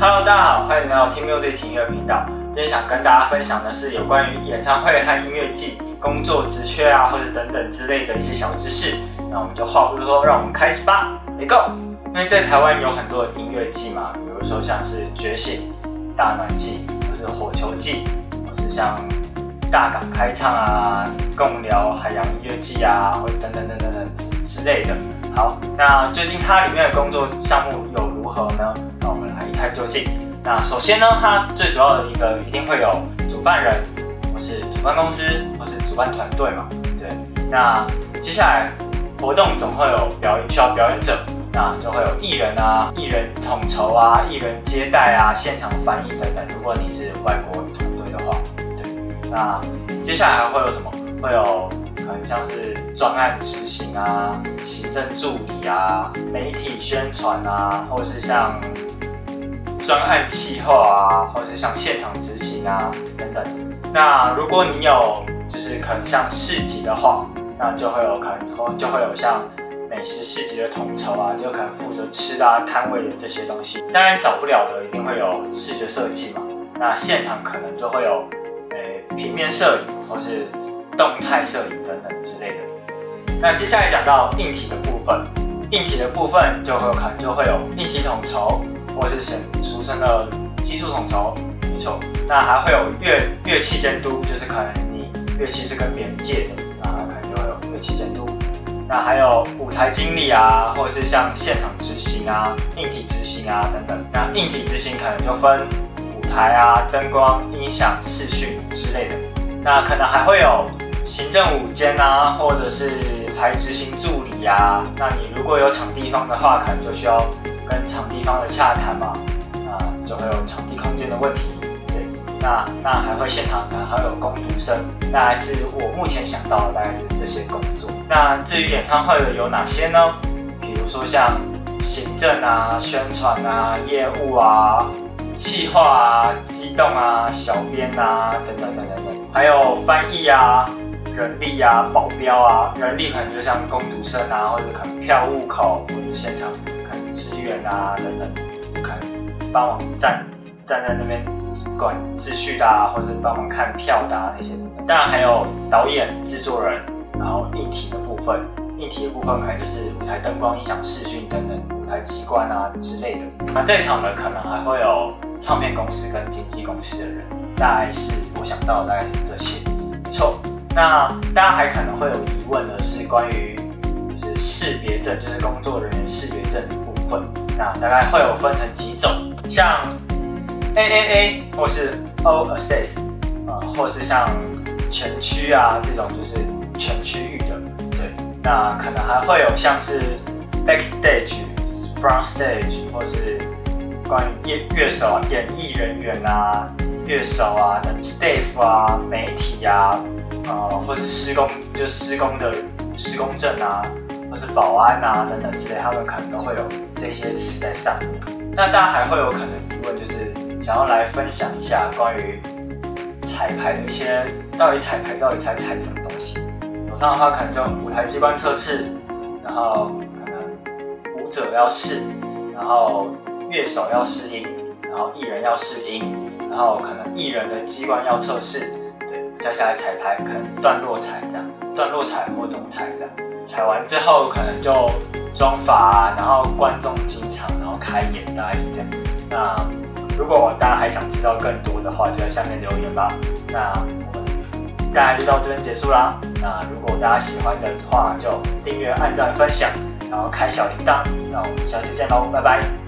Hello，大家好，欢迎来到听 music 听音乐频道。今天想跟大家分享的是有关于演唱会和音乐季工作职缺啊，或者等等之类的一些小知识。那我们就话不多说，让我们开始吧，Let's go！因为在台湾有很多音乐季嘛，比如说像是觉醒、大暖季，或是火球季，或是像大港开唱啊、共聊海洋音乐季啊，或者等等等等等之之类的。好，那最近它里面的工作项目有如何呢？那我们来一探究竟。那首先呢，它最主要的一个一定会有主办人，或是主办公司，或是主办团队嘛。对。那接下来活动总会有表演需要表演者，那就会有艺人啊、艺人统筹啊、艺人接待啊、现场翻译等等。如果你是外国团队的话，对。那接下来还会有什么？会有可能像是专案执行啊、行政助理啊、媒体宣传啊，或是像专案企划啊，或者是像现场执行啊等等。那如果你有就是可能像市集的话，那就会有可能就会有像美食市集的统筹啊，就可能负责吃啊摊位的这些东西。当然少不了的一定会有视觉设计嘛。那现场可能就会有诶平面摄影或是动态摄影等等之类的。那接下来讲到硬体的部分，硬体的部分就会有可能就会有硬体统筹，或者是俗称的技术统筹，没错。那还会有乐乐器监督，就是可能你乐器是跟别人借的，那可能就会有乐器监督。那还有舞台经理啊，或者是像现场执行啊、硬体执行啊等等。那硬体执行可能就分舞台啊、灯光、音响、视讯之类的。那可能还会有行政舞监啊，或者是台执行助理啊。那你如果有场地方的话，可能就需要跟场地方的洽谈嘛。啊，就会有场地空间的问题。对，那那还会现场可能还有工读生。大概是我目前想到的，大概是这些工作。那至于演唱会的有哪些呢？比如说像行政啊、宣传啊、业务啊。企划啊、机动啊、小编啊等等等等等，还有翻译啊、人力啊、保镖啊，人力可能就像工读生啊，或者可能票务口或者现场支援啊等等，就可能帮忙站站在那边管秩序的啊，或者帮忙看票的啊那些。当然还有导演、制作人，然后硬体的部分，硬体的部分可能就是舞台灯光、音响、视讯等等，舞台机关啊之类的。那在场的可能还会有。唱片公司跟经纪公司的人，大概是我想到大概是这些，没错。那大家还可能会有疑问的是关于就是识别证，就是工作人员识别证的部分。那大概会有分成几种，像 AAA 或是 O Assess，啊，或是像全区啊这种就是全区域的，对。那可能还会有像是 Backstage、Front Stage 或是。关于乐乐手啊、演艺人员啊、乐手啊等、staff 啊、媒体啊，呃，或是施工，就施工的施工证啊，或是保安啊等等之类，他们可能都会有这些词在上面。那大家还会有可能疑问，就是想要来分享一下关于彩排的一些，到底彩排到底在彩什么东西？手上的话可能就舞台机关测试，然后可能舞者要试，然后。乐手要试音，然后艺人要试音，然后可能艺人的机关要测试，对，接下来彩排可能段落彩这样，段落彩或总彩这样，踩完之后可能就妆发，然后观众进场，然后开演，大概是这样。那如果大家还想知道更多的话，就在下面留言吧。那我们大概就到这边结束啦。那如果大家喜欢的话，就订阅、按赞、分享，然后开小铃铛。那我们下次见喽，拜拜。